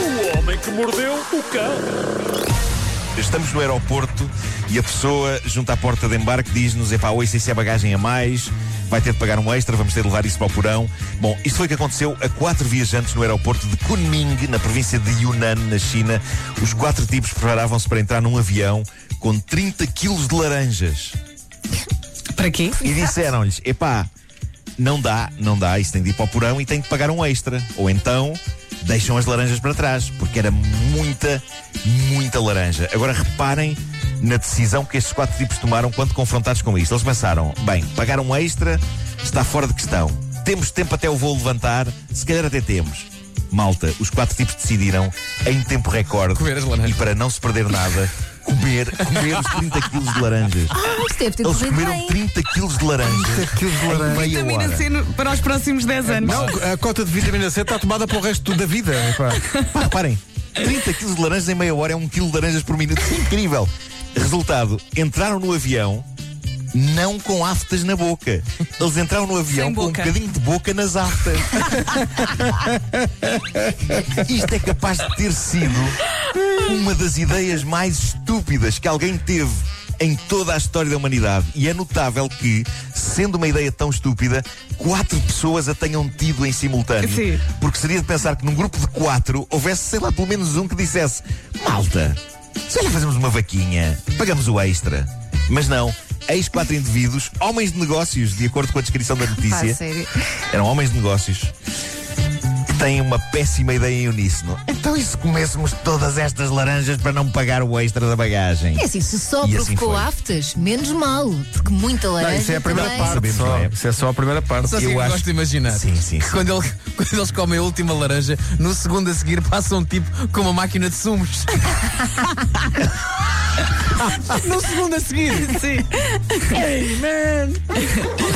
O homem que mordeu o cão. Estamos no aeroporto e a pessoa junto à porta de embarque diz-nos: epá, hoje se é bagagem a mais, vai ter de pagar um extra, vamos ter de levar isso para o porão. Bom, isto foi o que aconteceu a quatro viajantes no aeroporto de Kunming, na província de Yunnan, na China. Os quatro tipos preparavam-se para entrar num avião com 30 quilos de laranjas. Para quê? E disseram-lhes: epá, não dá, não dá, isso tem de ir para o porão e tem de pagar um extra. Ou então deixam as laranjas para trás, porque era muita, muita laranja. Agora reparem na decisão que estes quatro tipos tomaram quando confrontados com isto. Eles pensaram: bem, pagar um extra está fora de questão. Temos tempo até o voo levantar, se calhar até temos. Malta, os quatro tipos decidiram, em tempo recorde, e para não se perder nada, comer, comer os 30 quilos de laranjas. Ah, isto deve ter Eles corrido comeram bem. 30 quilos de laranja 30 quilos de em laranja. meia Vitamina hora. C no- para os próximos 10 anos. Não, a cota de vitamina C está tomada para o resto da vida. epá. Pá, reparem, 30 quilos de laranjas em meia hora é um quilo de laranjas por minuto. Incrível. Resultado, entraram no avião não com aftas na boca. Eles entraram no avião Sem com um boca. bocadinho de boca nas aftas. Isto é capaz de ter sido uma das ideias mais estúpidas que alguém teve em toda a história da humanidade. E é notável que, sendo uma ideia tão estúpida, quatro pessoas a tenham tido em simultâneo. Sim. Porque seria de pensar que num grupo de quatro houvesse, sei lá, pelo menos um que dissesse: Malta, se olha, fazemos uma vaquinha, pagamos o extra. Mas não, eis quatro indivíduos, homens de negócios, de acordo com a descrição da notícia. sério. Eram homens de negócios têm uma péssima ideia em uníssono. Então, e se comêssemos todas estas laranjas para não pagar o extra da bagagem? É assim, se só E assim provocou foi. aftas, menos mal. Porque muita laranja. Não, isso é a primeira também. parte. Só. é? Isso é só a primeira parte. Só assim Eu eu acho- gosto de imaginar. Sim, sim, que sim. Quando, ele- quando eles comem a última laranja, no segundo a seguir passa um tipo com uma máquina de sumos. no segundo a seguir. Sim.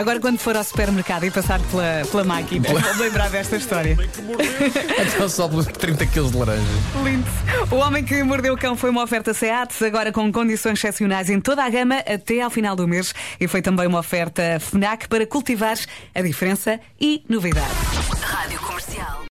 Agora, quando for ao supermercado e passar pela, pela máquina, vou lembrar desta história. Então só por 30 quilos de laranja. Lindo. O Homem que Mordeu o Cão foi uma oferta SEAT, agora com condições excepcionais em toda a gama até ao final do mês. E foi também uma oferta FNAC para cultivar a diferença e novidade. Rádio Comercial.